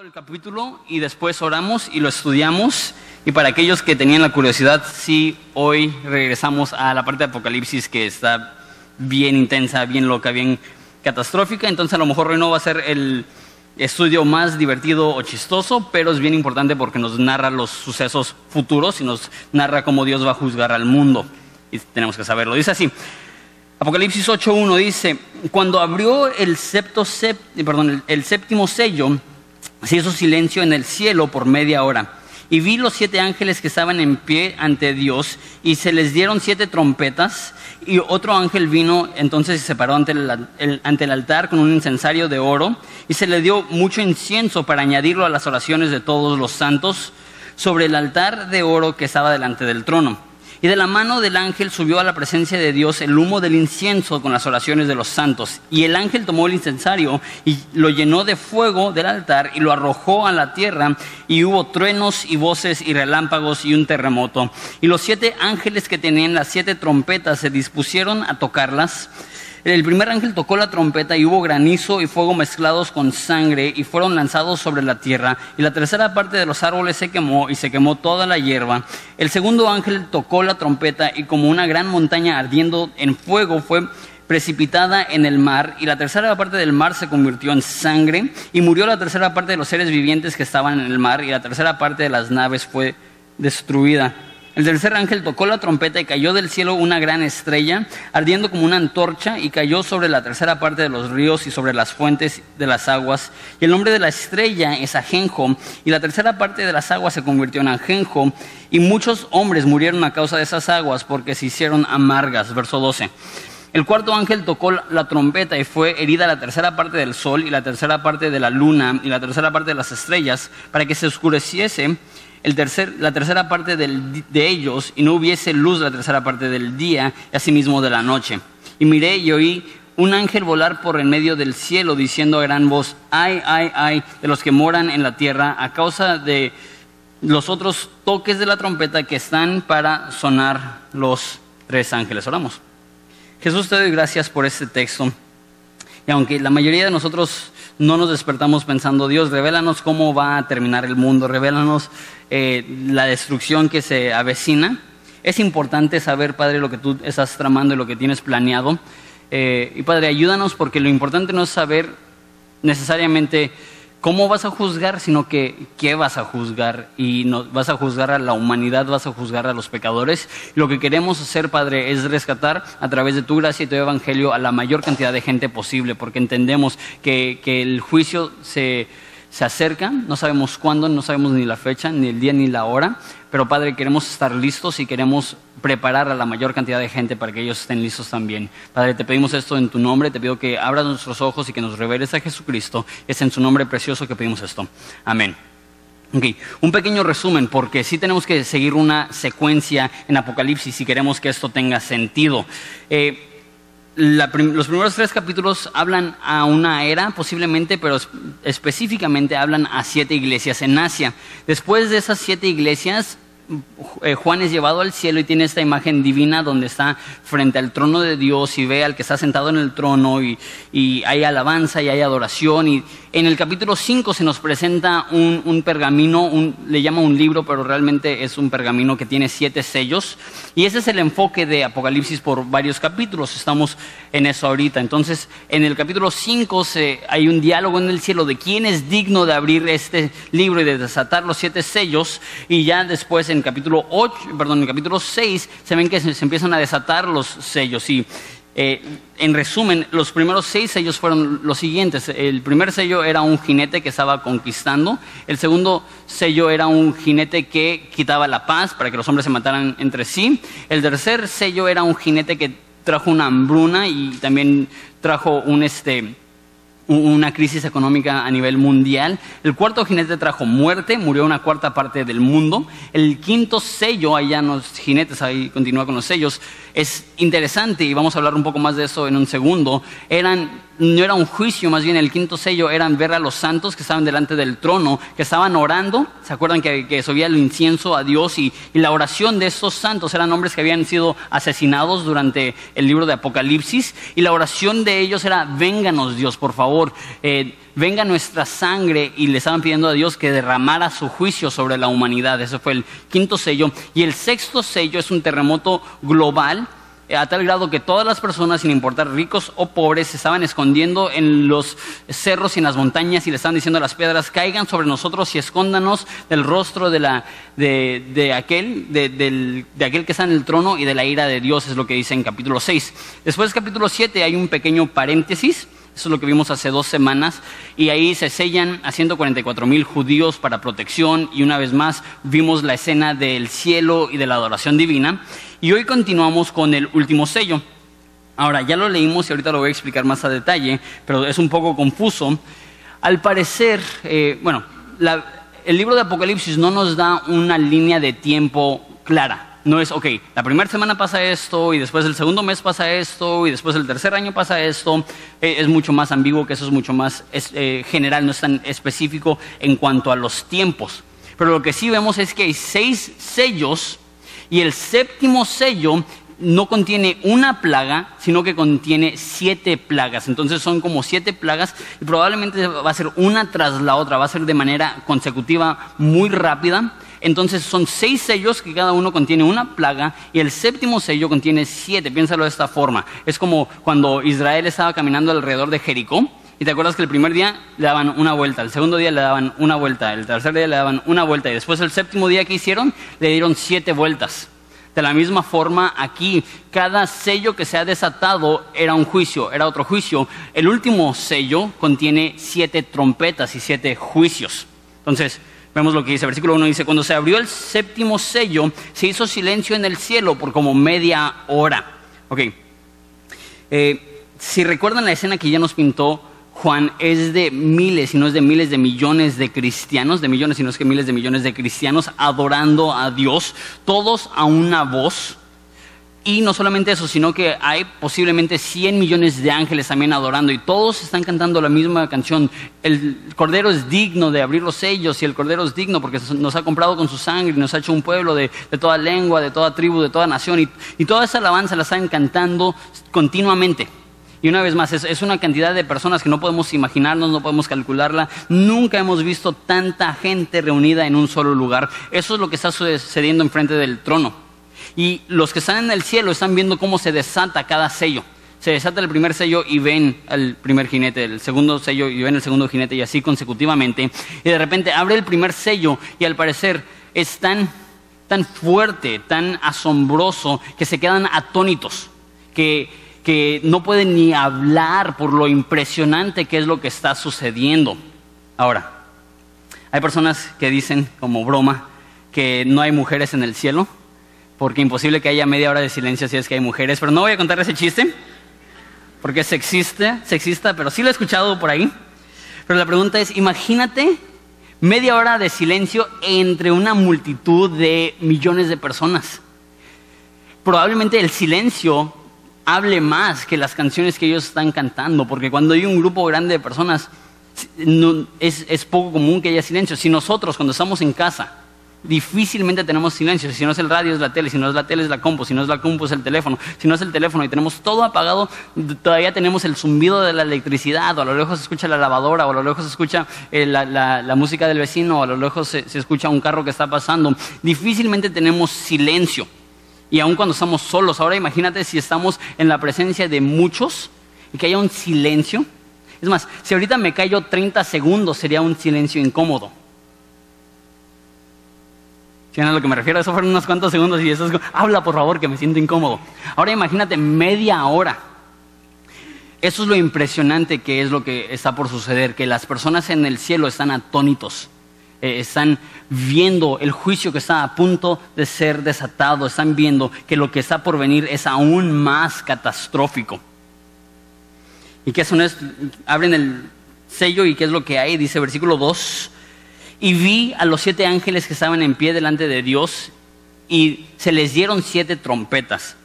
el capítulo y después oramos y lo estudiamos. Y para aquellos que tenían la curiosidad, sí, hoy regresamos a la parte de Apocalipsis que está bien intensa, bien loca, bien catastrófica. Entonces a lo mejor hoy no va a ser el estudio más divertido o chistoso, pero es bien importante porque nos narra los sucesos futuros y nos narra cómo Dios va a juzgar al mundo. Y tenemos que saberlo. Dice así. Apocalipsis 8.1 dice, cuando abrió el, septo, perdón, el séptimo sello, se hizo silencio en el cielo por media hora. Y vi los siete ángeles que estaban en pie ante Dios y se les dieron siete trompetas y otro ángel vino entonces y se paró ante el, ante el altar con un incensario de oro y se le dio mucho incienso para añadirlo a las oraciones de todos los santos sobre el altar de oro que estaba delante del trono. Y de la mano del ángel subió a la presencia de Dios el humo del incienso con las oraciones de los santos. Y el ángel tomó el incensario y lo llenó de fuego del altar y lo arrojó a la tierra. Y hubo truenos y voces y relámpagos y un terremoto. Y los siete ángeles que tenían las siete trompetas se dispusieron a tocarlas. El primer ángel tocó la trompeta y hubo granizo y fuego mezclados con sangre y fueron lanzados sobre la tierra. Y la tercera parte de los árboles se quemó y se quemó toda la hierba. El segundo ángel tocó la trompeta y como una gran montaña ardiendo en fuego fue precipitada en el mar y la tercera parte del mar se convirtió en sangre y murió la tercera parte de los seres vivientes que estaban en el mar y la tercera parte de las naves fue destruida. El tercer ángel tocó la trompeta y cayó del cielo una gran estrella, ardiendo como una antorcha, y cayó sobre la tercera parte de los ríos y sobre las fuentes de las aguas. Y el nombre de la estrella es Ajenjo, y la tercera parte de las aguas se convirtió en Ajenjo, y muchos hombres murieron a causa de esas aguas porque se hicieron amargas. Verso 12. El cuarto ángel tocó la trompeta y fue herida la tercera parte del sol y la tercera parte de la luna y la tercera parte de las estrellas para que se oscureciese el tercer, la tercera parte de ellos y no hubiese luz la tercera parte del día y asimismo de la noche. Y miré y oí un ángel volar por en medio del cielo diciendo a gran voz, ay, ay, ay, de los que moran en la tierra a causa de los otros toques de la trompeta que están para sonar los tres ángeles. Oramos. Jesús, te doy gracias por este texto. Y aunque la mayoría de nosotros no nos despertamos pensando, Dios, revélanos cómo va a terminar el mundo, revélanos eh, la destrucción que se avecina. Es importante saber, Padre, lo que tú estás tramando y lo que tienes planeado. Eh, y Padre, ayúdanos porque lo importante no es saber necesariamente cómo vas a juzgar, sino que qué vas a juzgar. Y no, vas a juzgar a la humanidad, vas a juzgar a los pecadores. Lo que queremos hacer, Padre, es rescatar a través de tu gracia y tu evangelio a la mayor cantidad de gente posible, porque entendemos que, que el juicio se se acercan, no sabemos cuándo, no sabemos ni la fecha, ni el día, ni la hora, pero Padre, queremos estar listos y queremos preparar a la mayor cantidad de gente para que ellos estén listos también. Padre, te pedimos esto en tu nombre, te pido que abras nuestros ojos y que nos reveles a Jesucristo. Es en su nombre precioso que pedimos esto. Amén. Un pequeño resumen, porque sí tenemos que seguir una secuencia en Apocalipsis si queremos que esto tenga sentido. Eh, los primeros tres capítulos hablan a una era, posiblemente, pero específicamente hablan a siete iglesias en Asia. Después de esas siete iglesias, Juan es llevado al cielo y tiene esta imagen divina donde está frente al trono de Dios y ve al que está sentado en el trono y, y hay alabanza y hay adoración y en el capítulo 5 se nos presenta un, pergamino, le llama un libro, pero realmente es un pergamino que tiene siete sellos. Y ese es el enfoque de Apocalipsis por varios capítulos. Estamos en eso ahorita. Entonces, en el capítulo 5 hay un diálogo en el cielo de quién es digno de abrir este libro y de desatar los siete sellos. Y ya después, en capítulo 8, perdón, en el capítulo 6, se ven que se, se empiezan a desatar los sellos. Y eh, en resumen, los primeros seis sellos fueron los siguientes. El primer sello era un jinete que estaba conquistando. El segundo sello era un jinete que quitaba la paz para que los hombres se mataran entre sí. El tercer sello era un jinete que trajo una hambruna y también trajo un este una crisis económica a nivel mundial. El cuarto jinete trajo muerte, murió una cuarta parte del mundo. El quinto sello, allá los jinetes, ahí continúa con los sellos, es interesante y vamos a hablar un poco más de eso en un segundo. Eran no era un juicio, más bien el quinto sello eran ver a los santos que estaban delante del trono, que estaban orando. ¿Se acuerdan que, que subía el incienso a Dios? Y, la oración de estos santos eran hombres que habían sido asesinados durante el libro de Apocalipsis. Y la oración de ellos era, vénganos Dios, por favor, eh, venga nuestra sangre. Y le estaban pidiendo a Dios que derramara su juicio sobre la humanidad. Ese fue el quinto sello. Y el sexto sello es un terremoto global a tal grado que todas las personas, sin importar ricos o pobres, se estaban escondiendo en los cerros y en las montañas y le estaban diciendo a las piedras, caigan sobre nosotros y escóndanos del rostro de, la, de, aquel, de, de, aquel que está en el trono y de la ira de Dios, es lo que dice en capítulo 6. Después del capítulo 7 hay un pequeño paréntesis eso es lo que vimos hace dos semanas. Y ahí se sellan a 144 mil judíos para protección. Y una vez más vimos la escena del cielo y de la adoración divina. Y hoy continuamos con el último sello. Ahora, ya lo leímos y ahorita lo voy a explicar más a detalle, pero es un poco confuso. Al parecer, eh, bueno, el libro de Apocalipsis no nos da una línea de tiempo clara no es, ok, la primera semana pasa esto y después el segundo mes pasa esto y después el tercer año pasa esto. Eh, es mucho más ambiguo que eso es mucho más eh, general, no es tan específico en cuanto a los tiempos. Pero lo que sí vemos es que hay seis sellos y el séptimo sello no contiene una plaga, sino que contiene siete plagas. Entonces son como siete plagas y probablemente va a ser una tras la otra, va a ser de manera consecutiva muy rápida. Entonces son seis sellos que cada uno contiene una plaga y el séptimo sello contiene siete. Piénsalo de esta forma. Es como cuando Israel estaba caminando alrededor de Jericó. Y te acuerdas que el primer día le daban una vuelta, el segundo día le daban una vuelta, el tercer día le daban una vuelta y después el séptimo día que hicieron le dieron siete vueltas. De la misma forma, aquí cada sello que se ha desatado era un juicio, era otro juicio. El último sello contiene siete trompetas y siete juicios. Entonces, Vemos lo que dice, versículo 1 dice, cuando se abrió el séptimo sello, se hizo silencio en el cielo por como media hora. Ok, eh, si recuerdan la escena que ya nos pintó Juan, es de miles, y no es de miles de millones de cristianos, de millones, sino es que miles de millones de cristianos adorando a Dios, todos a una voz. Y no solamente eso, sino que hay posiblemente 100 millones de ángeles también adorando y todos están cantando la misma canción. El Cordero es digno de abrir los sellos y el Cordero es digno porque nos ha comprado con su sangre y nos ha hecho un pueblo de, toda lengua, de toda tribu, de toda nación. Y, toda esa alabanza la están cantando continuamente. Y una vez más, es, es, una cantidad de personas que no podemos imaginarnos, no podemos calcularla. Nunca hemos visto tanta gente reunida en un solo lugar. Eso es lo que está sucediendo enfrente del trono. Y los que están en el cielo están viendo cómo se desata cada sello. Se desata el primer sello y ven al primer jinete, el segundo sello y ven el segundo jinete y así consecutivamente. Y de repente abre el primer sello y al parecer es tan, tan fuerte, tan asombroso que se quedan atónitos, que, que no pueden ni hablar por lo impresionante que es lo que está sucediendo. Ahora, hay personas que dicen como broma que no hay mujeres en el cielo porque imposible que haya media hora de silencio si es que hay mujeres, pero no voy a contar ese chiste, porque es sexista, sexista, pero sí lo he escuchado por ahí. Pero la pregunta es, imagínate media hora de silencio entre una multitud de millones de personas. Probablemente el silencio hable más que las canciones que ellos están cantando, porque cuando hay un grupo grande de personas, es, es poco común que haya silencio. Si nosotros cuando estamos en casa, difícilmente tenemos silencio. Si no es el radio, es la tele. Si no es la tele, es la compu. Si no es la compu, es el teléfono. Si no es el teléfono y tenemos todo apagado, todavía tenemos el zumbido de la electricidad. O a lo lejos se escucha la lavadora. O a lo lejos se escucha eh, la, música del vecino. O a lo lejos se, se escucha un carro que está pasando. Difícilmente tenemos silencio. Y aun cuando estamos solos. Ahora imagínate si estamos en la presencia de muchos y que haya un silencio. Es más, si ahorita me callo 30 segundos sería un silencio incómodo. ¿Sí a lo que me refiero? Eso fueron unos cuantos segundos y eso es, habla por favor que me siento incómodo. Ahora imagínate media hora. Eso es lo impresionante que es lo que está por suceder, que las personas en el cielo están atónitos, eh, están viendo el juicio que está a punto de ser desatado, están viendo que lo que está por venir es aún más catastrófico. ¿Y qué son? Abren el sello y qué es lo que hay, dice versículo 2 y vi a los siete ángeles que estaban en pie delante de Dios y se les dieron siete trompetas.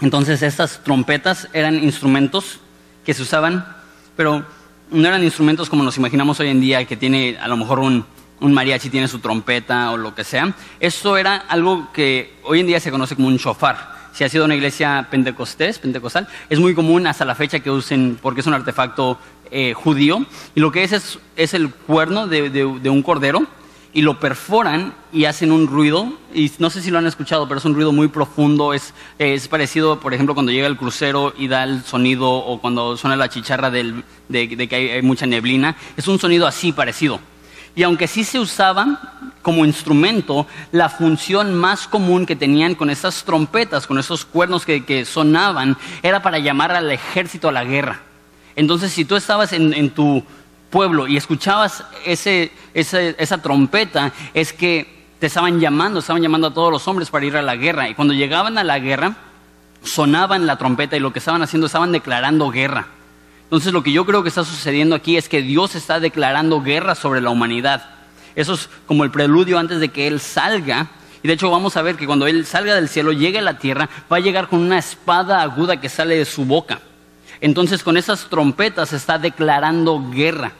Entonces estas trompetas eran instrumentos que se usaban, pero no eran instrumentos como nos imaginamos hoy en día, que tiene a lo mejor un, un mariachi, tiene su trompeta o lo que sea. Esto era algo que hoy en día se conoce como un shofar. Si ha sido una iglesia pentecostés, pentecostal, es muy común hasta la fecha que usen, porque es un artefacto eh, judío, y lo que es es, el cuerno de, de un cordero, y lo perforan y hacen un ruido, y no sé si lo han escuchado, pero es un ruido muy profundo, es, es parecido, por ejemplo, cuando llega el crucero y da el sonido, o cuando suena la chicharra del, de, que hay, mucha neblina, es un sonido así parecido. Y aunque sí se usaban como instrumento, la función más común que tenían con esas trompetas, con esos cuernos que, que sonaban, era para llamar al ejército a la guerra. Entonces, si tú estabas en, en tu pueblo y escuchabas ese, esa trompeta, es que te estaban llamando, estaban llamando a todos los hombres para ir a la guerra. Y cuando llegaban a la guerra, sonaban la trompeta y lo que estaban haciendo, estaban declarando guerra. Entonces lo que yo creo que está sucediendo aquí es que Dios está declarando guerra sobre la humanidad. Eso es como el preludio antes de que Él salga. Y de hecho vamos a ver que cuando Él salga del cielo, llegue a la tierra, va a llegar con una espada aguda que sale de su boca. Entonces con esas trompetas está declarando guerra.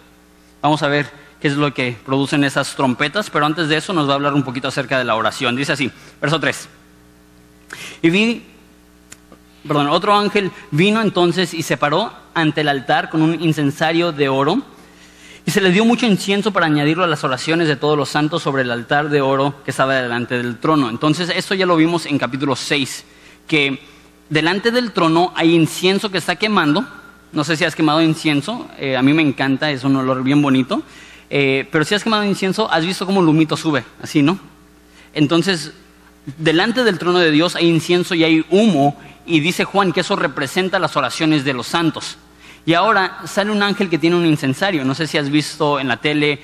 Vamos a ver qué es lo que producen esas trompetas, pero antes de eso nos va a hablar un poquito acerca de la oración. Dice así, verso 3. Y vi, perdón, otro ángel vino entonces y se paró ante el altar con un incensario de oro. Y se le dio mucho incienso para añadirlo a las oraciones de todos los santos sobre el altar de oro que estaba delante del trono. Entonces, esto ya lo vimos en capítulo 6, que delante del trono hay incienso que está quemando no sé si has quemado incienso, eh, a mí me encanta, es un olor bien bonito. Eh, pero si has quemado incienso, has visto cómo el humito sube, así, ¿no? Entonces, delante del trono de Dios hay incienso y hay humo, y dice Juan que eso representa las oraciones de los santos. Y ahora sale un ángel que tiene un incensario. No sé si has visto en la tele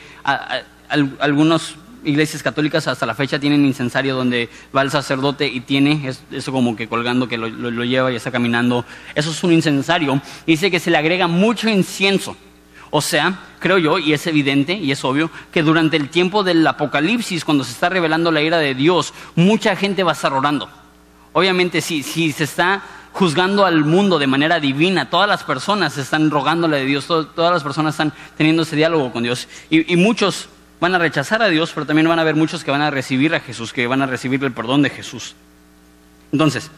algunos iglesias católicas hasta la fecha tienen incensario donde va el sacerdote y tiene eso como que colgando que lo, lleva y está caminando. Eso es un incensario. dice que se le agrega mucho incienso. O sea, creo yo, y es evidente y es obvio, que durante el tiempo del Apocalipsis, cuando se está revelando la ira de Dios, mucha gente va a estar orando. Obviamente, si, se está juzgando al mundo de manera divina, todas las personas están rogándole a Dios, todas las personas están teniendo ese diálogo con Dios. y muchos van a rechazar a Dios, pero también van a haber muchos que van a recibir a Jesús, que van a recibir el perdón de Jesús. Entonces,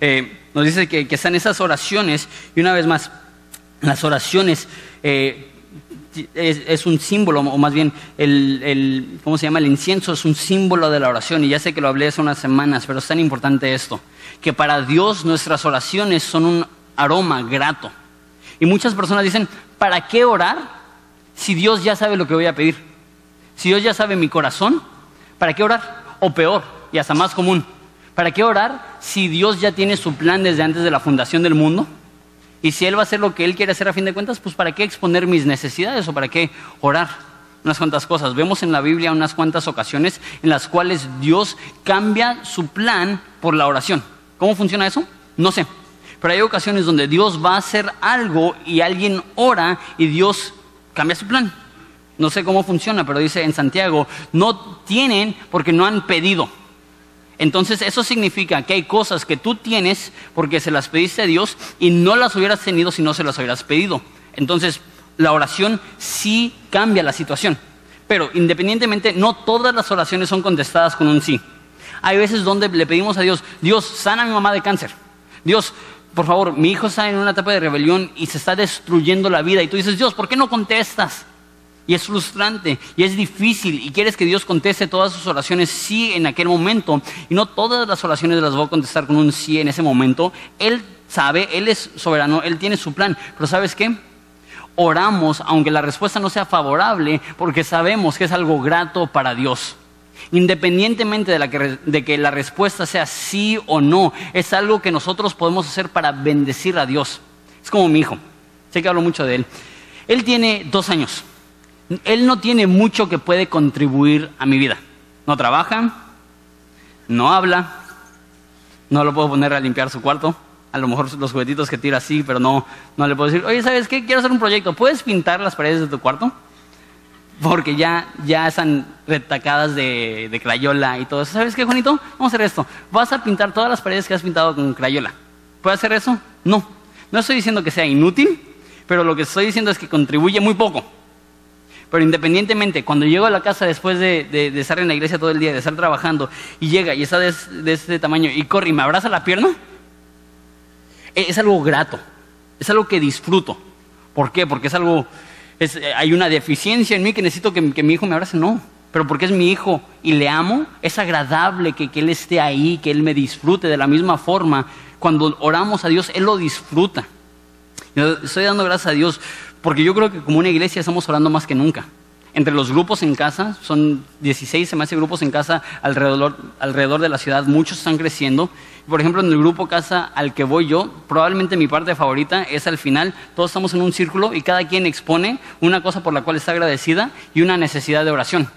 eh, nos dice que, están esas oraciones, y una vez más, las oraciones eh, es, un símbolo, o más bien, el, ¿cómo se llama? El incienso es un símbolo de la oración, y ya sé que lo hablé hace unas semanas, pero es tan importante esto, que para Dios nuestras oraciones son un aroma grato. Y muchas personas dicen, ¿para qué orar si Dios ya sabe lo que voy a pedir? Si Dios ya sabe mi corazón, ¿para qué orar? O peor, y hasta más común, ¿para qué orar si Dios ya tiene su plan desde antes de la fundación del mundo? Y si Él va a hacer lo que Él quiere hacer a fin de cuentas, pues ¿para qué exponer mis necesidades o para qué orar? Unas cuantas cosas. Vemos en la Biblia unas cuantas ocasiones en las cuales Dios cambia su plan por la oración. ¿Cómo funciona eso? No sé. Pero hay ocasiones donde Dios va a hacer algo y alguien ora y Dios cambia su plan. No sé cómo funciona, pero dice en Santiago, no tienen porque no han pedido. Entonces eso significa que hay cosas que tú tienes porque se las pediste a Dios y no las hubieras tenido si no se las hubieras pedido. Entonces la oración sí cambia la situación. Pero independientemente, no todas las oraciones son contestadas con un sí. Hay veces donde le pedimos a Dios, Dios, sana a mi mamá de cáncer. Dios, por favor, mi hijo está en una etapa de rebelión y se está destruyendo la vida. Y tú dices, Dios, ¿por qué no contestas? Y es frustrante y es difícil y quieres que Dios conteste todas sus oraciones sí en aquel momento. Y no todas las oraciones las voy a contestar con un sí en ese momento. Él sabe, Él es soberano, Él tiene su plan. Pero ¿sabes qué? Oramos aunque la respuesta no sea favorable porque sabemos que es algo grato para Dios. Independientemente de, que, de que la respuesta sea sí o no, es algo que nosotros podemos hacer para bendecir a Dios. Es como mi hijo. Sé que hablo mucho de él. Él tiene dos años. Él no tiene mucho que puede contribuir a mi vida. No trabaja, no habla, no lo puedo poner a limpiar su cuarto. A lo mejor los juguetitos que tira así, pero no, no le puedo decir, oye, ¿sabes qué? Quiero hacer un proyecto. ¿Puedes pintar las paredes de tu cuarto? Porque ya, ya están retacadas de, de crayola y todo eso. ¿Sabes qué, Juanito? Vamos a hacer esto. Vas a pintar todas las paredes que has pintado con crayola. ¿Puedes hacer eso? No. No estoy diciendo que sea inútil, pero lo que estoy diciendo es que contribuye muy poco. Pero independientemente, cuando llego a la casa después de, estar en la iglesia todo el día, de estar trabajando, y llega y está de, de este tamaño y corre y me abraza la pierna, e, es algo grato, es algo que disfruto. ¿Por qué? Porque es algo, hay una deficiencia en mí que necesito que, mi hijo me abrace, no. Pero porque es mi hijo y le amo, es agradable que, que él esté ahí, que él me disfrute de la misma forma. Cuando oramos a Dios, Él lo disfruta. Estoy dando gracias a Dios porque yo creo que como una iglesia estamos orando más que nunca. Entre los grupos en casa, son 16, se me hace grupos en casa alrededor, alrededor de la ciudad, muchos están creciendo. Por ejemplo, en el grupo casa al que voy yo, probablemente mi parte favorita es al final, todos estamos en un círculo y cada quien expone una cosa por la cual está agradecida y una necesidad de oración.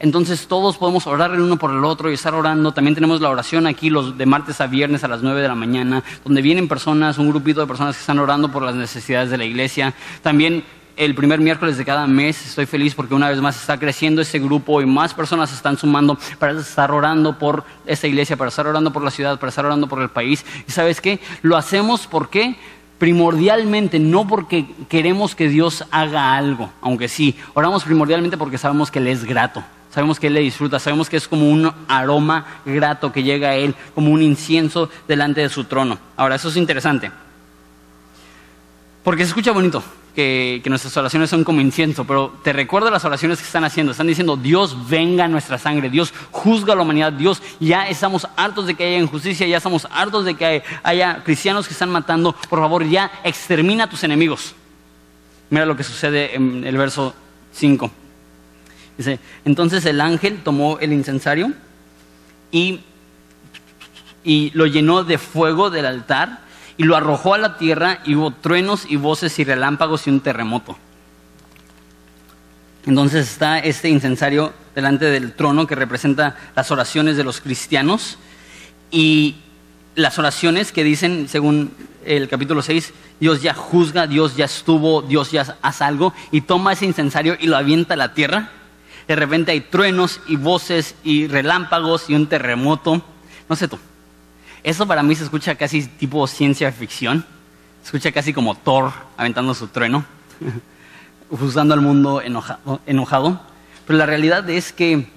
Entonces todos podemos orar el uno por el otro y estar orando. También tenemos la oración aquí los de martes a viernes a las 9 de la mañana, donde vienen personas, un grupito de personas que están orando por las necesidades de la iglesia. También el primer miércoles de cada mes estoy feliz porque una vez más está creciendo ese grupo y más personas se están sumando para estar orando por esta iglesia, para estar orando por la ciudad, para estar orando por el país. ¿Y sabes qué? Lo hacemos porque primordialmente, no porque queremos que Dios haga algo, aunque sí, oramos primordialmente porque sabemos que Él es grato. Sabemos que Él le disfruta, sabemos que es como un aroma grato que llega a Él, como un incienso delante de su trono. Ahora, eso es interesante. Porque se escucha bonito que, nuestras oraciones son como incienso, pero te recuerdo las oraciones que están haciendo. Están diciendo, Dios venga a nuestra sangre, Dios juzga a la humanidad, Dios ya estamos hartos de que haya injusticia, ya estamos hartos de que haya cristianos que están matando. Por favor, ya extermina a tus enemigos. Mira lo que sucede en el verso 5 entonces el ángel tomó el incensario y, y lo llenó de fuego del altar y lo arrojó a la tierra y hubo truenos y voces y relámpagos y un terremoto. Entonces está este incensario delante del trono que representa las oraciones de los cristianos y las oraciones que dicen, según el capítulo 6, Dios ya juzga, Dios ya estuvo, Dios ya hace algo y toma ese incensario y lo avienta a la tierra de repente hay truenos y voces y relámpagos y un terremoto. No sé tú. Eso para mí se escucha casi tipo ciencia ficción. Se escucha casi como Thor aventando su trueno, juzgando al mundo enojado. Pero la realidad es que,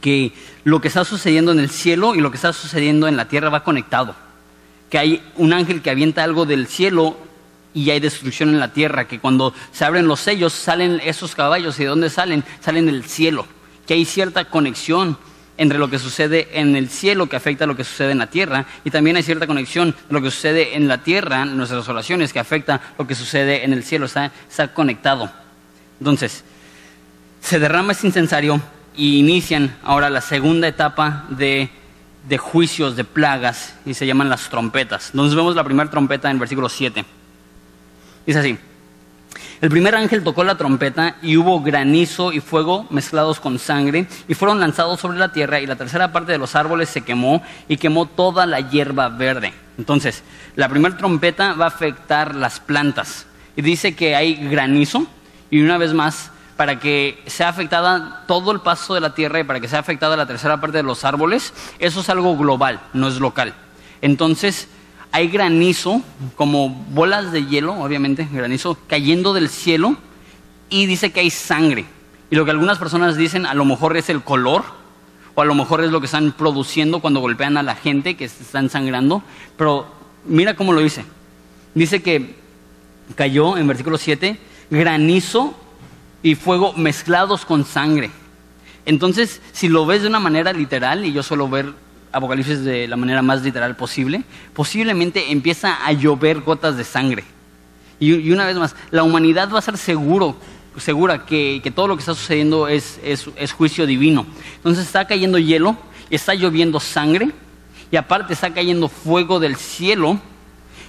que lo que está sucediendo en el cielo y lo que está sucediendo en la tierra va conectado. Que hay un ángel que avienta algo del cielo y hay destrucción en la tierra, que cuando se abren los sellos salen esos caballos y de dónde salen, salen del cielo, que hay cierta conexión entre lo que sucede en el cielo que afecta a lo que sucede en la tierra y también hay cierta conexión de lo que sucede en la tierra, en nuestras oraciones, que afecta lo que sucede en el cielo, está, conectado. Entonces, se derrama este incensario y inician ahora la segunda etapa de, de juicios, de plagas, y se llaman las trompetas. Entonces vemos la primera trompeta en versículo 7. Dice así. El primer ángel tocó la trompeta y hubo granizo y fuego mezclados con sangre y fueron lanzados sobre la tierra y la tercera parte de los árboles se quemó y quemó toda la hierba verde. Entonces, la primera trompeta va a afectar las plantas y dice que hay granizo y una vez más, para que sea afectada todo el paso de la tierra y para que sea afectada la tercera parte de los árboles, eso es algo global, no es local. Entonces, hay granizo, como bolas de hielo, obviamente, granizo cayendo del cielo, y dice que hay sangre. Y lo que algunas personas dicen, a lo mejor es el color, o a lo mejor es lo que están produciendo cuando golpean a la gente que están sangrando, pero mira cómo lo dice. Dice que cayó, en versículo 7, granizo y fuego mezclados con sangre. Entonces, si lo ves de una manera literal, y yo suelo ver Apocalipsis de la manera más literal posible, posiblemente empieza a llover gotas de sangre. Y, una vez más, la humanidad va a ser seguro, segura que, todo lo que está sucediendo es, es, juicio divino. Entonces está cayendo hielo, está lloviendo sangre, y aparte está cayendo fuego del cielo,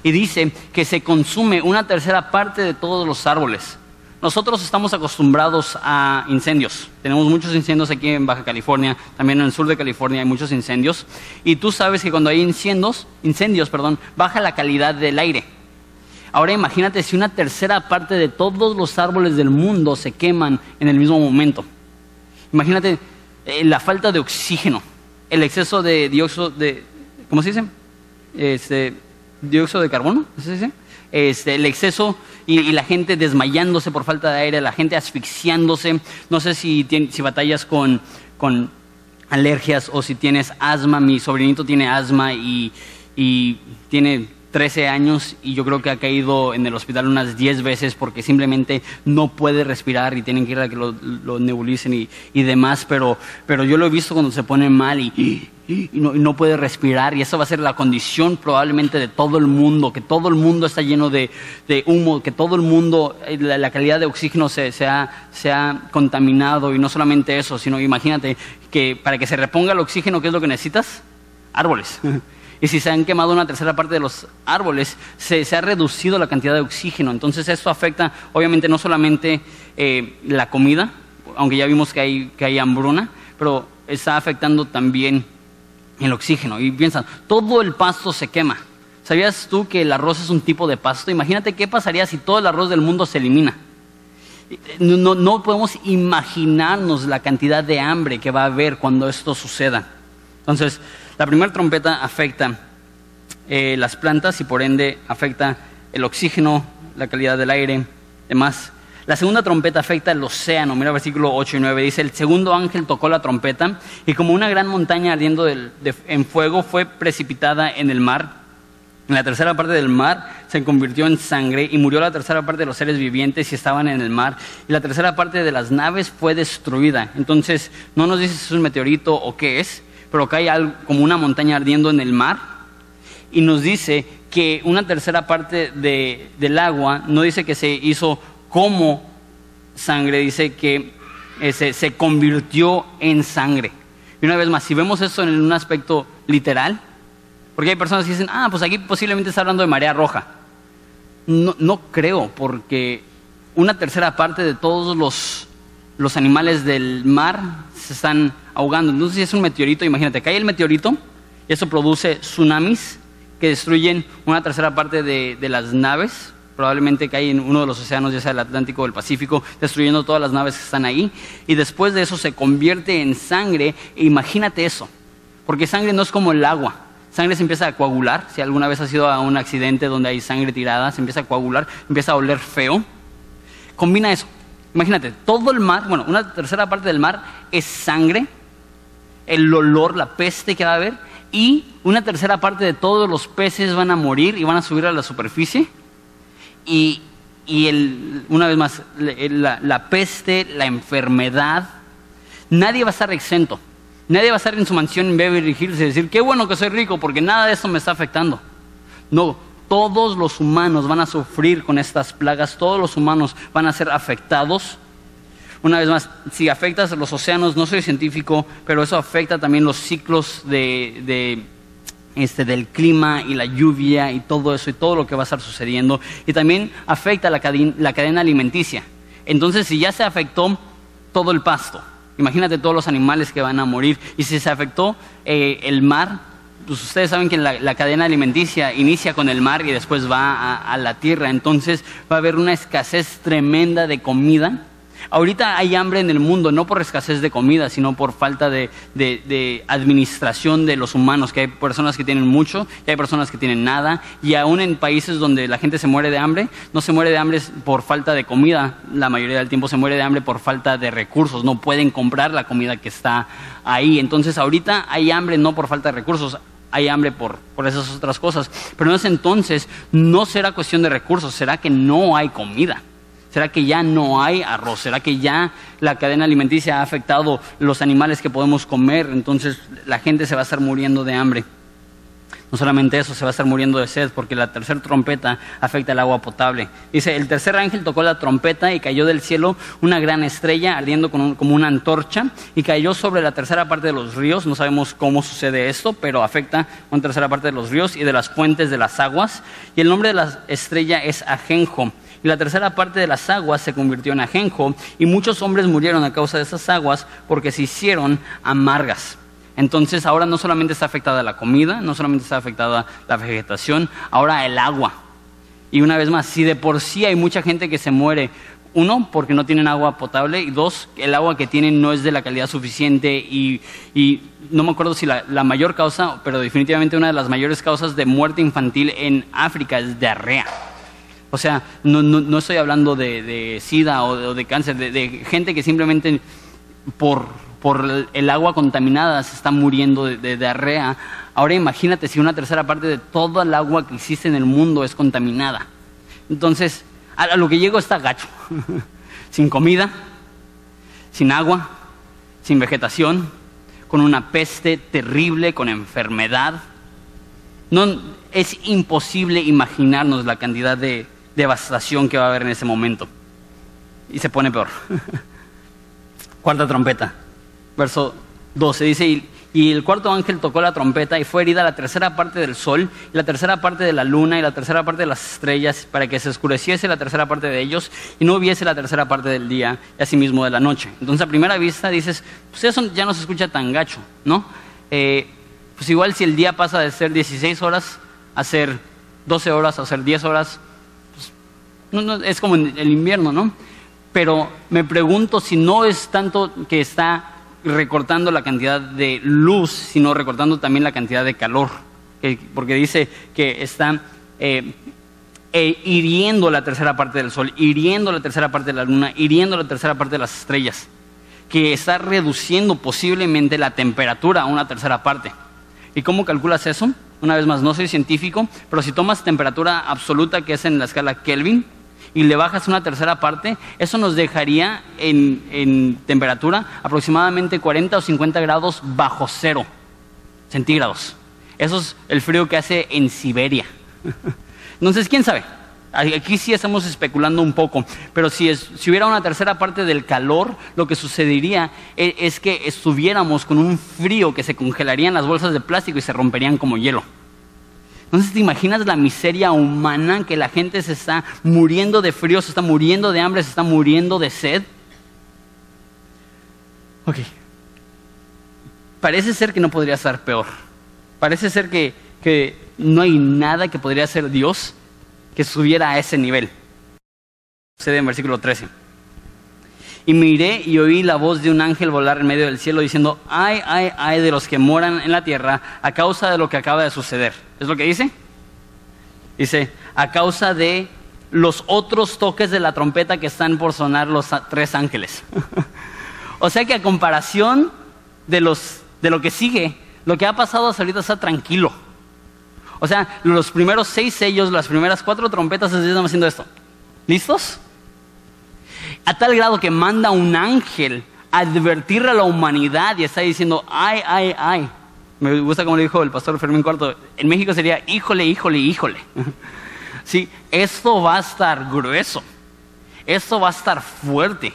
y dice que se consume una tercera parte de todos los árboles. Nosotros estamos acostumbrados a incendios. Tenemos muchos incendios aquí en Baja California, también en el sur de California hay muchos incendios. Y tú sabes que cuando hay incendios, incendios, perdón, baja la calidad del aire. Ahora imagínate si una tercera parte de todos los árboles del mundo se queman en el mismo momento. Imagínate eh, la falta de oxígeno, el exceso de dióxido de, ¿cómo se dice? Este, dióxido de carbono, ¿se dice? Este, el exceso y, la gente desmayándose por falta de aire, la gente asfixiándose. No sé si, si batallas con, con alergias o si tienes asma. Mi sobrinito tiene asma y, y tiene 13 años y yo creo que ha caído en el hospital unas 10 veces porque simplemente no puede respirar y tienen que ir a que lo, nebulicen y, y, demás, pero, pero yo lo he visto cuando se pone mal y, y no, puede respirar y esa va a ser la condición probablemente de todo el mundo, que todo el mundo está lleno de, de humo, que todo el mundo, eh, la, calidad de oxígeno se, se, ha, se, ha, contaminado y no solamente eso, sino imagínate que para que se reponga el oxígeno, ¿qué es lo que necesitas? Árboles. Y si se han quemado una tercera parte de los árboles, se, ha reducido la cantidad de oxígeno. Entonces esto afecta obviamente no solamente eh, la comida, aunque ya vimos que hay, hambruna, pero está afectando también el oxígeno. Y piensan, todo el pasto se quema. ¿Sabías tú que el arroz es un tipo de pasto? Imagínate qué pasaría si todo el arroz del mundo se elimina. No podemos imaginarnos la cantidad de hambre que va a haber cuando esto suceda. Entonces, la primera trompeta afecta eh, las plantas y por ende afecta el oxígeno, la calidad del aire, demás. La segunda trompeta afecta el océano. Mira versículo 8 y 9. Dice, el segundo ángel tocó la trompeta y como una gran montaña ardiendo en fuego fue precipitada en el mar. La tercera parte del mar se convirtió en sangre y murió la tercera parte de los seres vivientes y estaban en el mar. Y la tercera parte de las naves fue destruida. Entonces, no nos dice si es un meteorito o qué es, pero hay algo como una montaña ardiendo en el mar. Y nos dice que una tercera parte del agua, no dice que se hizo como sangre, dice que eh, se, convirtió en sangre. Y una vez más, si vemos eso en un aspecto literal, porque hay personas que dicen, ah, pues aquí posiblemente está hablando de marea roja. No, no creo, porque una tercera parte de todos los, los animales del mar se están ahogando. Entonces, si es un meteorito, imagínate, cae el meteorito y eso produce tsunamis que destruyen una tercera parte de, las naves. Probablemente cae en uno de los océanos, ya sea el Atlántico o el Pacífico, destruyendo todas las naves que están ahí, y después de eso se convierte en sangre, e imagínate eso, porque sangre no es como el agua, sangre se empieza a coagular, si alguna vez has ido a un accidente donde hay sangre tirada, se empieza a coagular, empieza a oler feo, combina eso, imagínate, todo el mar, bueno, una tercera parte del mar es sangre, el olor, la peste que va a haber, y una tercera parte de todos los peces van a morir y van a subir a la superficie y, el, una vez más, la, peste, la enfermedad, nadie va a estar exento. Nadie va a estar en su mansión en Beverly Hills y decir, qué bueno que soy rico porque nada de eso me está afectando. No, todos los humanos van a sufrir con estas plagas, todos los humanos van a ser afectados. Una vez más, si afectas los océanos, no soy científico, pero eso afecta también los ciclos de este, del clima y la lluvia y todo eso y todo lo que va a estar sucediendo. Y también afecta la, la cadena alimenticia. Entonces, si ya se afectó todo el pasto, imagínate todos los animales que van a morir. Y si se afectó eh, el mar, pues ustedes saben que la, cadena alimenticia inicia con el mar y después va a la tierra. Entonces va a haber una escasez tremenda de comida Ahorita hay hambre en el mundo, no por escasez de comida, sino por falta de, administración de los humanos, que hay personas que tienen mucho y hay personas que tienen nada, y aún en países donde la gente se muere de hambre, no se muere de hambre por falta de comida, la mayoría del tiempo se muere de hambre por falta de recursos, no pueden comprar la comida que está ahí. Entonces ahorita hay hambre no por falta de recursos, hay hambre por, por esas otras cosas. Pero en ese entonces no será cuestión de recursos, será que no hay comida. ¿Será que ya no hay arroz? ¿Será que ya la cadena alimenticia ha afectado los animales que podemos comer? Entonces la gente se va a estar muriendo de hambre. No solamente eso, se va a estar muriendo de sed porque la tercera trompeta afecta el agua potable. Dice, el tercer ángel tocó la trompeta y cayó del cielo una gran estrella ardiendo como una antorcha y cayó sobre la tercera parte de los ríos. No sabemos cómo sucede esto, pero afecta una tercera parte de los ríos y de las fuentes de las aguas. Y el nombre de la estrella es Ajenjo y la tercera parte de las aguas se convirtió en ajenjo, y muchos hombres murieron a causa de esas aguas porque se hicieron amargas. Entonces ahora no solamente está afectada la comida, no solamente está afectada la vegetación, ahora el agua. Y una vez más, si de por sí hay mucha gente que se muere, uno, porque no tienen agua potable, y dos, el agua que tienen no es de la calidad suficiente, y, no me acuerdo si la, la, mayor causa, pero definitivamente una de las mayores causas de muerte infantil en África es diarrea. O sea, no, estoy hablando de, sida o de, cáncer, de, gente que simplemente por, por el agua contaminada se está muriendo de, diarrea. Ahora imagínate si una tercera parte de toda el agua que existe en el mundo es contaminada. Entonces, a lo que llego está gacho. sin comida, sin agua, sin vegetación, con una peste terrible, con enfermedad. No, es imposible imaginarnos la cantidad de devastación que va a haber en ese momento. Y se pone peor. Cuarta trompeta, verso 12, dice, y el cuarto ángel tocó la trompeta y fue herida la tercera parte del sol, la tercera parte de la luna y la tercera parte de las estrellas, para que se oscureciese la tercera parte de ellos y no hubiese la tercera parte del día y asimismo de la noche. Entonces a primera vista dices, pues eso ya no se escucha tan gacho, ¿no? Eh, pues igual si el día pasa de ser 16 horas a ser 12 horas, a ser 10 horas, pues, no, es como el invierno, ¿no? Pero me pregunto si no es tanto que está recortando la cantidad de luz, sino recortando también la cantidad de calor, porque dice que está eh, eh, hiriendo la tercera parte del sol, hiriendo la tercera parte de la luna, hiriendo la tercera parte de las estrellas, que está reduciendo posiblemente la temperatura a una tercera parte. ¿Y cómo calculas eso? Una vez más, no soy científico, pero si tomas temperatura absoluta, que es en la escala Kelvin, y le bajas una tercera parte, eso nos dejaría en, temperatura aproximadamente 40 o 50 grados bajo cero centígrados. Eso es el frío que hace en Siberia. Entonces, ¿quién sabe? Aquí sí estamos especulando un poco, pero si, si hubiera una tercera parte del calor, lo que sucedería es, es que estuviéramos con un frío que se congelarían las bolsas de plástico y se romperían como hielo. Entonces, ¿te imaginas la miseria humana que la gente se está muriendo de frío, se está muriendo de hambre, se está muriendo de sed? Ok. Parece ser que no podría estar peor. Parece ser que, que no hay nada que podría ser Dios que subiera a ese nivel. Sucede en versículo 13. Y miré y oí la voz de un ángel volar en medio del cielo diciendo, ay, ay, ay de los que moran en la tierra a causa de lo que acaba de suceder. ¿Es lo que dice? Dice, a causa de los otros toques de la trompeta que están por sonar los tres ángeles. o sea que a comparación de, los, de lo que sigue, lo que ha pasado hasta ahorita está tranquilo. O sea, los primeros seis sellos, las primeras cuatro trompetas están haciendo esto. ¿Listos? a tal grado que manda un ángel a advertir a la humanidad y está diciendo, ay, ay, ay. Me gusta como le dijo el pastor Fermín Cuarto, en México sería, híjole, híjole, híjole. sí, esto va a estar grueso, esto va a estar fuerte.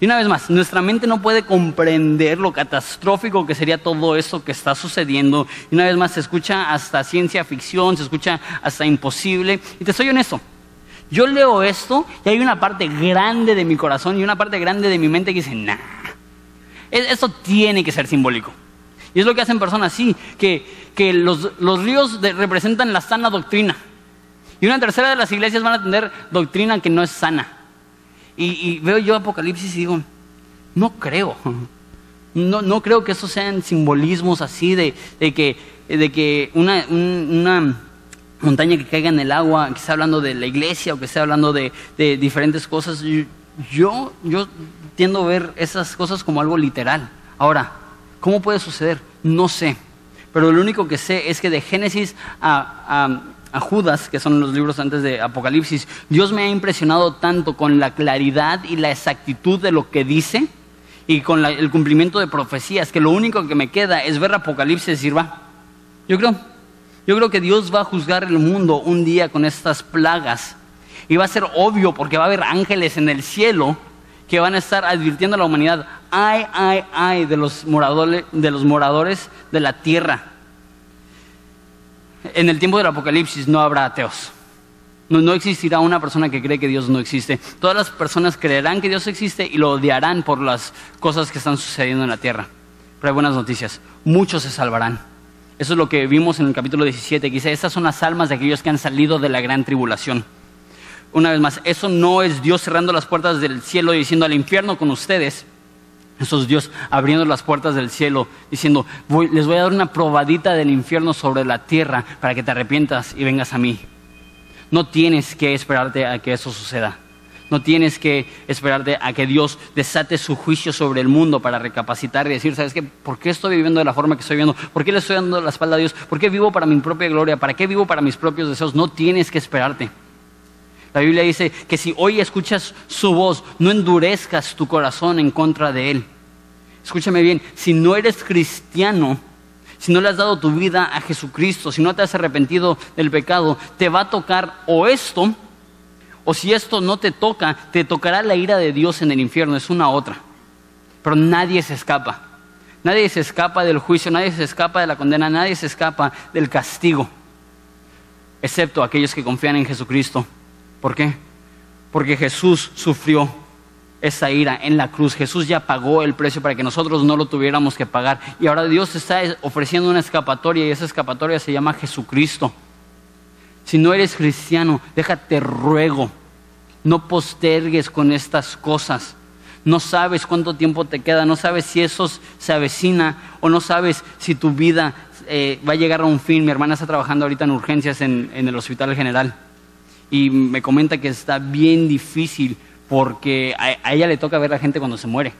Y una vez más, nuestra mente no puede comprender lo catastrófico que sería todo eso que está sucediendo. Y una vez más, se escucha hasta ciencia ficción, se escucha hasta imposible. Y te soy honesto, yo leo esto y hay una parte grande de mi corazón y una parte grande de mi mente que dice, nah, e-, esto tiene que ser simbólico. Y es lo que hacen personas así, que, que los, los ríos representan la sana doctrina. Y una tercera de las iglesias van a tener doctrina que no es sana. Y, veo yo Apocalipsis y digo, no creo. No, no creo que esos sean simbolismos así de, de que, de que una, una montaña que caiga en el agua, que esté hablando de la iglesia o que esté hablando de, diferentes cosas. Yo, yo tiendo a ver esas cosas como algo literal. Ahora, ¿cómo puede suceder? No sé. Pero lo único que sé es que de Génesis a, Judas, que son los libros antes de Apocalipsis, Dios me ha impresionado tanto con la claridad y la exactitud de lo que dice y con el cumplimiento de profecías, que lo único que me queda es ver Apocalipsis y decir, va, yo creo, yo creo que Dios va a juzgar el mundo un día con estas plagas. Y va a ser obvio porque va a haber ángeles en el cielo que van a estar advirtiendo a la humanidad, ay, ay, ay de los moradores de, los moradores de la tierra. En el tiempo del Apocalipsis no habrá ateos. No, no, existirá una persona que cree que Dios no existe. Todas las personas creerán que Dios existe y lo odiarán por las cosas que están sucediendo en la tierra. Pero hay buenas noticias. Muchos se salvarán. Eso es lo que vimos en el capítulo 17, que dice, estas son las almas de aquellos que han salido de la gran tribulación. Una vez más, eso no es Dios cerrando las puertas del cielo y diciendo al infierno con ustedes. Eso es Dios abriendo las puertas del cielo, diciendo, les voy a dar una probadita del infierno sobre la tierra para que te arrepientas y vengas a mí. No tienes que esperarte a que eso suceda. No tienes que esperarte a que Dios desate su juicio sobre el mundo para recapacitar y decir, ¿sabes qué? ¿Por qué estoy viviendo de la forma que estoy viviendo? ¿Por qué le estoy dando la espalda a Dios? ¿Por qué vivo para mi propia gloria? ¿Para qué vivo para mis propios deseos? No tienes que esperarte. La Biblia dice que si hoy escuchas su voz, no endurezcas tu corazón en contra de Él. Escúchame bien, si no eres cristiano, si no le has dado tu vida a Jesucristo, si no te has arrepentido del pecado, te va a tocar o esto, o si esto no te toca, te tocará la ira de Dios en el infierno, es una otra. Pero nadie se escapa. Nadie se escapa del juicio, nadie se escapa de la condena, nadie se escapa del castigo, excepto aquellos que confían en Jesucristo. ¿Por qué? Porque Jesús sufrió esa ira en la cruz. Jesús ya pagó el precio para que nosotros no lo tuviéramos que pagar. Y ahora Dios está ofreciendo una escapatoria y esa escapatoria se llama Jesucristo. Si no eres cristiano, déjate ruego, no postergues con estas cosas. No sabes cuánto tiempo te queda, no sabes si eso se avecina o no sabes si tu vida eh, va a llegar a un fin. Mi hermana está trabajando ahorita en urgencias en el Hospital General y me comenta que está bien difícil porque a, ella le toca ver a la gente cuando se muere.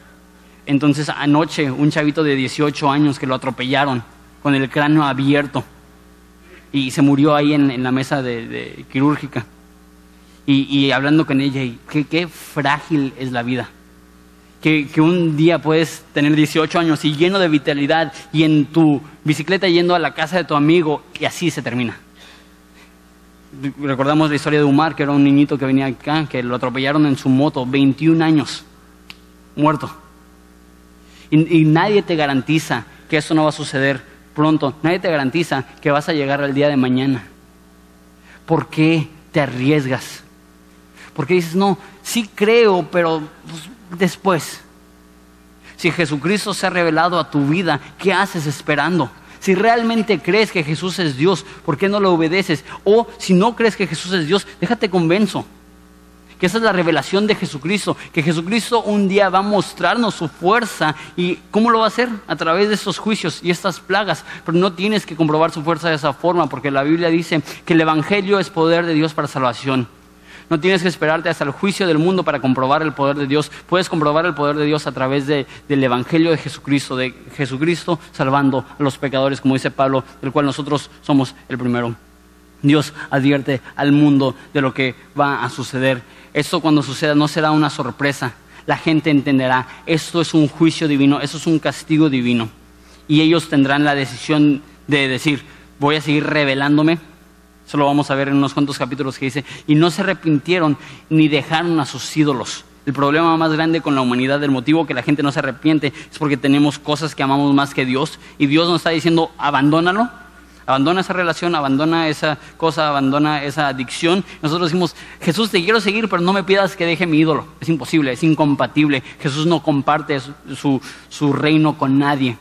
Entonces anoche un chavito de 18 años que lo atropellaron con el cráneo abierto y se murió ahí en, la mesa de, quirúrgica. Y, hablando con ella, y qué, frágil es la vida. Que, un día puedes tener 18 años y lleno de vitalidad y en tu bicicleta yendo a la casa de tu amigo y así se termina recordamos la historia de Umar, que era un niñito que venía acá, que lo atropellaron en su moto, 21 años, muerto. Y, nadie te garantiza que eso no va a suceder pronto, nadie te garantiza que vas a llegar al día de mañana. ¿Por qué te arriesgas? Porque dices, no, sí creo, pero pues, después. Si Jesucristo se ha revelado a tu vida, ¿qué haces esperando? Si realmente crees que Jesús es Dios, ¿por qué no lo obedeces? O si no crees que Jesús es Dios, déjate convenzo. Que esa es la revelación de Jesucristo, que Jesucristo un día va a mostrarnos su fuerza y cómo lo va a hacer a través de estos juicios y estas plagas. Pero no tienes que comprobar su fuerza de esa forma, porque la Biblia dice que el Evangelio es poder de Dios para salvación. No tienes que esperarte hasta el juicio del mundo para comprobar el poder de Dios. Puedes comprobar el poder de Dios a través del Evangelio de Jesucristo, de Jesucristo salvando a los pecadores, como dice Pablo, del cual nosotros somos el primero. Dios advierte al mundo de lo que va a suceder. Esto cuando suceda no será una sorpresa. La gente entenderá, esto es un juicio divino, esto es un castigo divino. Y ellos tendrán la decisión de decir, voy a seguir revelándome eso lo vamos a ver en unos cuantos capítulos que dice, y no se arrepintieron ni dejaron a sus ídolos. El problema más grande con la humanidad, el motivo que la gente no se arrepiente, es porque tenemos cosas que amamos más que Dios. Y Dios nos está diciendo, abandónalo, abandona esa relación, abandona esa cosa, abandona esa adicción. Nosotros decimos, Jesús, te quiero seguir, pero no me pidas que deje mi ídolo. Es imposible, es incompatible. Jesús no comparte su, su reino con nadie.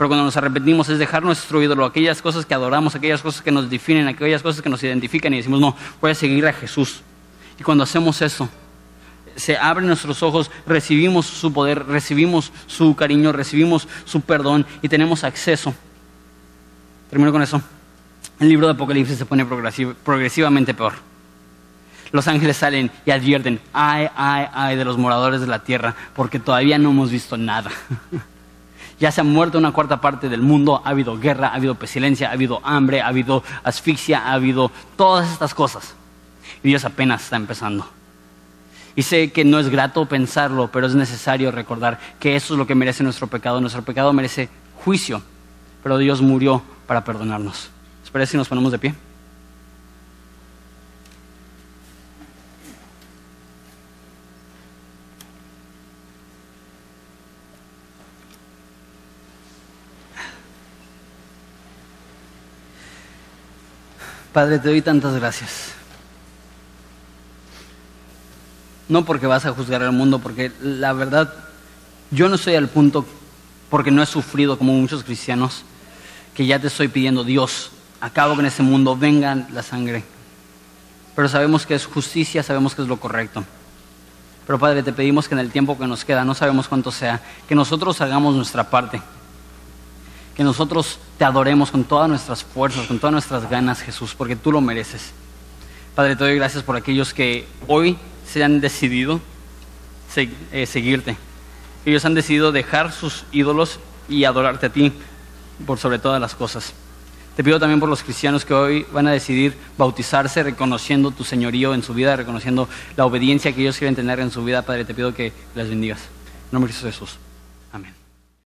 Pero cuando nos arrepentimos es dejar nuestro ídolo, aquellas cosas que adoramos, aquellas cosas que nos definen, aquellas cosas que nos identifican y decimos, no, voy a seguir a Jesús. Y cuando hacemos eso, se abren nuestros ojos, recibimos su poder, recibimos su cariño, recibimos su perdón y tenemos acceso. Termino con eso. El libro de Apocalipsis se pone progresivamente peor. Los ángeles salen y advierten, ay, ay, ay de los moradores de la tierra, porque todavía no hemos visto nada. Ya se ha muerto una cuarta parte del mundo, ha habido guerra, ha habido pestilencia, ha habido hambre, ha habido asfixia, ha habido todas estas cosas. Y Dios apenas está empezando. Y sé que no es grato pensarlo, pero es necesario recordar que eso es lo que merece nuestro pecado. Nuestro pecado merece juicio, pero Dios murió para perdonarnos. ¿Les si nos ponemos de pie? Padre, te doy tantas gracias. No porque vas a juzgar al mundo, porque la verdad, yo no estoy al punto, porque no he sufrido como muchos cristianos, que ya te estoy pidiendo, Dios, acabo con ese mundo, venga la sangre. Pero sabemos que es justicia, sabemos que es lo correcto. Pero Padre, te pedimos que en el tiempo que nos queda, no sabemos cuánto sea, que nosotros hagamos nuestra parte que nosotros te adoremos con todas nuestras fuerzas, con todas nuestras ganas, Jesús, porque tú lo mereces. Padre, te doy gracias por aquellos que hoy se han decidido eh, seguirte. Ellos han decidido dejar sus ídolos y adorarte a ti por sobre todas las cosas. Te pido también por los cristianos que hoy van a decidir bautizarse reconociendo tu señorío en su vida, reconociendo la obediencia que ellos quieren tener en su vida. Padre, te pido que les bendigas. En nombre de Jesús.